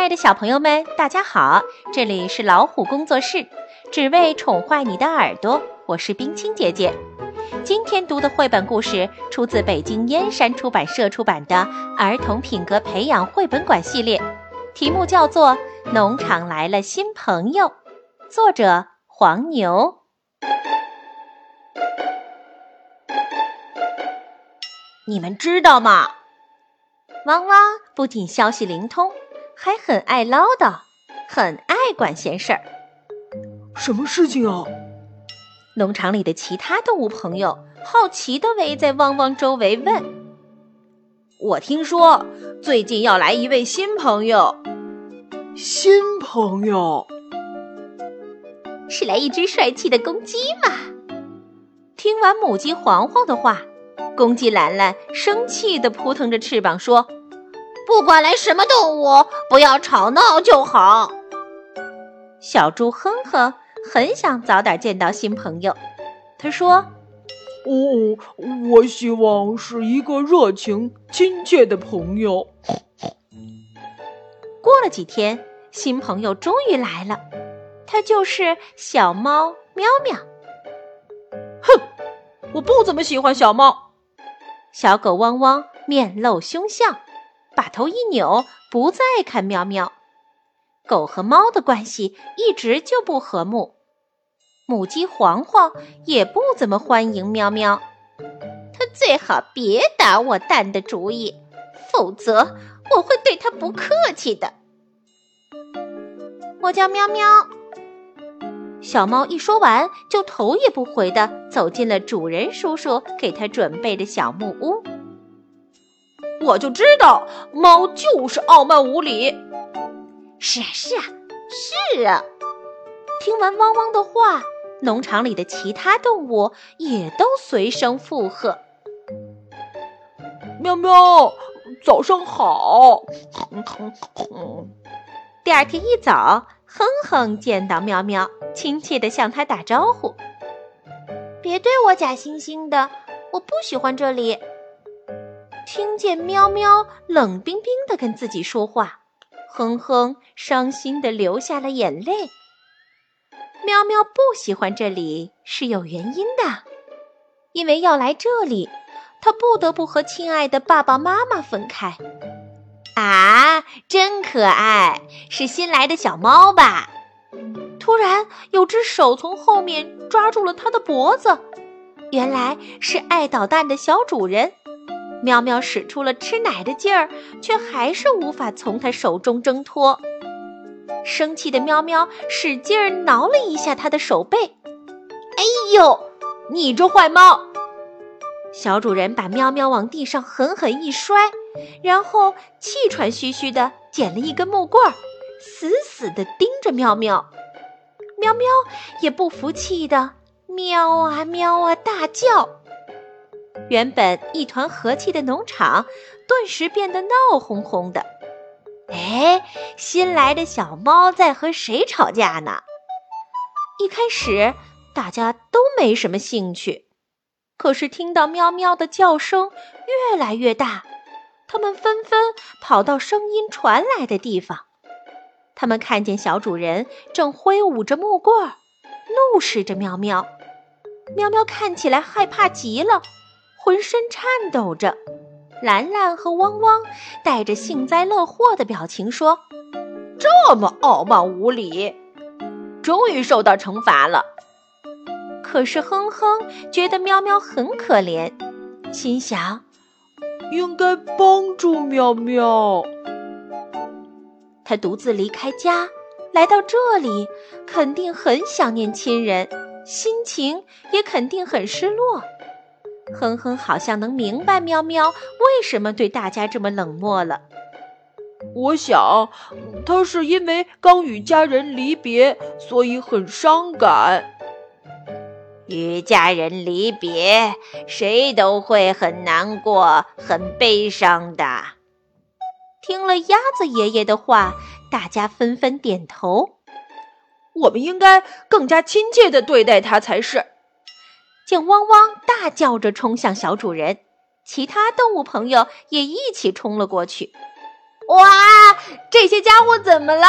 爱的小朋友们，大家好！这里是老虎工作室，只为宠坏你的耳朵。我是冰清姐姐。今天读的绘本故事出自北京燕山出版社出版的《儿童品格培养绘本馆》系列，题目叫做《农场来了新朋友》，作者黄牛。你们知道吗？汪汪不仅消息灵通，还很爱唠叨，很爱管闲事儿。什么事情啊？农场里的其他动物朋友好奇地围在汪汪周围问：“我听说最近要来一位新朋友，新朋友是来一只帅气的公鸡吗？”听完母鸡黄黄的话。公鸡兰兰生气地扑腾着翅膀说：“不管来什么动物，不要吵闹就好。”小猪哼哼很想早点见到新朋友，他说：“哦，我希望是一个热情亲切的朋友。”过了几天，新朋友终于来了，他就是小猫喵喵。哼，我不怎么喜欢小猫。小狗汪汪面露凶相，把头一扭，不再看喵喵。狗和猫的关系一直就不和睦。母鸡黄黄也不怎么欢迎喵喵，它最好别打我蛋的主意，否则我会对它不客气的。我叫喵喵。小猫一说完，就头也不回地走进了主人叔叔给它准备的小木屋。我就知道，猫就是傲慢无礼。是啊，是啊，是啊！听完汪汪的话，农场里的其他动物也都随声附和。喵喵，早上好。第二天一早，哼哼见到喵喵。亲切地向他打招呼。别对我假惺惺的，我不喜欢这里。听见喵喵冷冰冰的跟自己说话，哼哼伤心地流下了眼泪。喵喵不喜欢这里是有原因的，因为要来这里，它不得不和亲爱的爸爸妈妈分开。啊，真可爱，是新来的小猫吧？突然，有只手从后面抓住了它的脖子，原来是爱捣蛋的小主人。喵喵使出了吃奶的劲儿，却还是无法从它手中挣脱。生气的喵喵使劲儿挠了一下它的手背，“哎呦，你这坏猫！”小主人把喵喵往地上狠狠一摔，然后气喘吁吁地捡了一根木棍，死死地盯着喵喵。喵喵也不服气的喵啊喵啊大叫，原本一团和气的农场顿时变得闹哄哄的。哎，新来的小猫在和谁吵架呢？一开始大家都没什么兴趣，可是听到喵喵的叫声越来越大，他们纷纷跑到声音传来的地方。他们看见小主人正挥舞着木棍，怒视着喵喵。喵喵看起来害怕极了，浑身颤抖着。兰兰和汪汪带着幸灾乐祸的表情说：“这么傲慢无礼，终于受到惩罚了。”可是哼哼觉得喵喵很可怜，心想：“应该帮助喵喵。”他独自离开家，来到这里，肯定很想念亲人，心情也肯定很失落。哼哼，好像能明白喵喵为什么对大家这么冷漠了。我想，他是因为刚与家人离别，所以很伤感。与家人离别，谁都会很难过、很悲伤的。听了鸭子爷爷的话，大家纷纷点头。我们应该更加亲切地对待他才是。见汪汪大叫着冲向小主人，其他动物朋友也一起冲了过去。哇，这些家伙怎么了？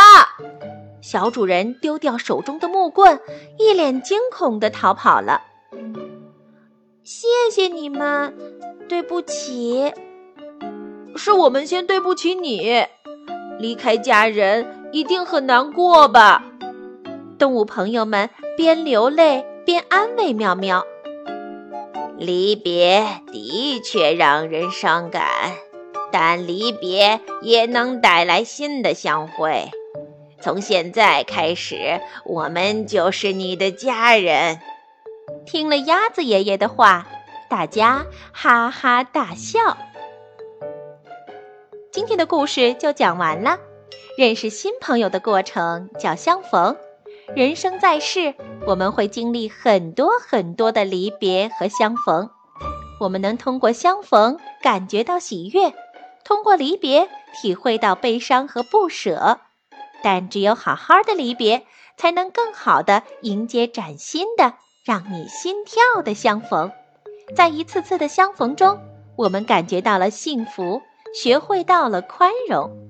小主人丢掉手中的木棍，一脸惊恐地逃跑了。谢谢你们，对不起。是我们先对不起你。离开家人一定很难过吧？动物朋友们边流泪边安慰妙妙。离别的确让人伤感，但离别也能带来新的相会。从现在开始，我们就是你的家人。听了鸭子爷爷的话，大家哈哈大笑。今天的故事就讲完了。认识新朋友的过程叫相逢。人生在世，我们会经历很多很多的离别和相逢。我们能通过相逢感觉到喜悦，通过离别体会到悲伤和不舍。但只有好好的离别，才能更好的迎接崭新的、让你心跳的相逢。在一次次的相逢中，我们感觉到了幸福，学会到了宽容。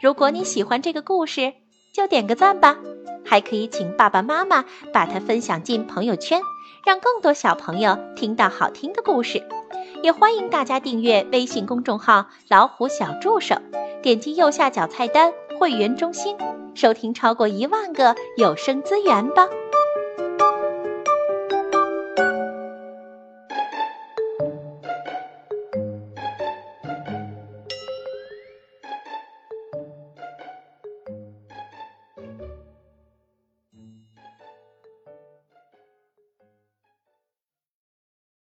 如果你喜欢这个故事，就点个赞吧，还可以请爸爸妈妈把它分享进朋友圈，让更多小朋友听到好听的故事。也欢迎大家订阅微信公众号“老虎小助手”，点击右下角菜单。会员中心，收听超过一万个有声资源吧。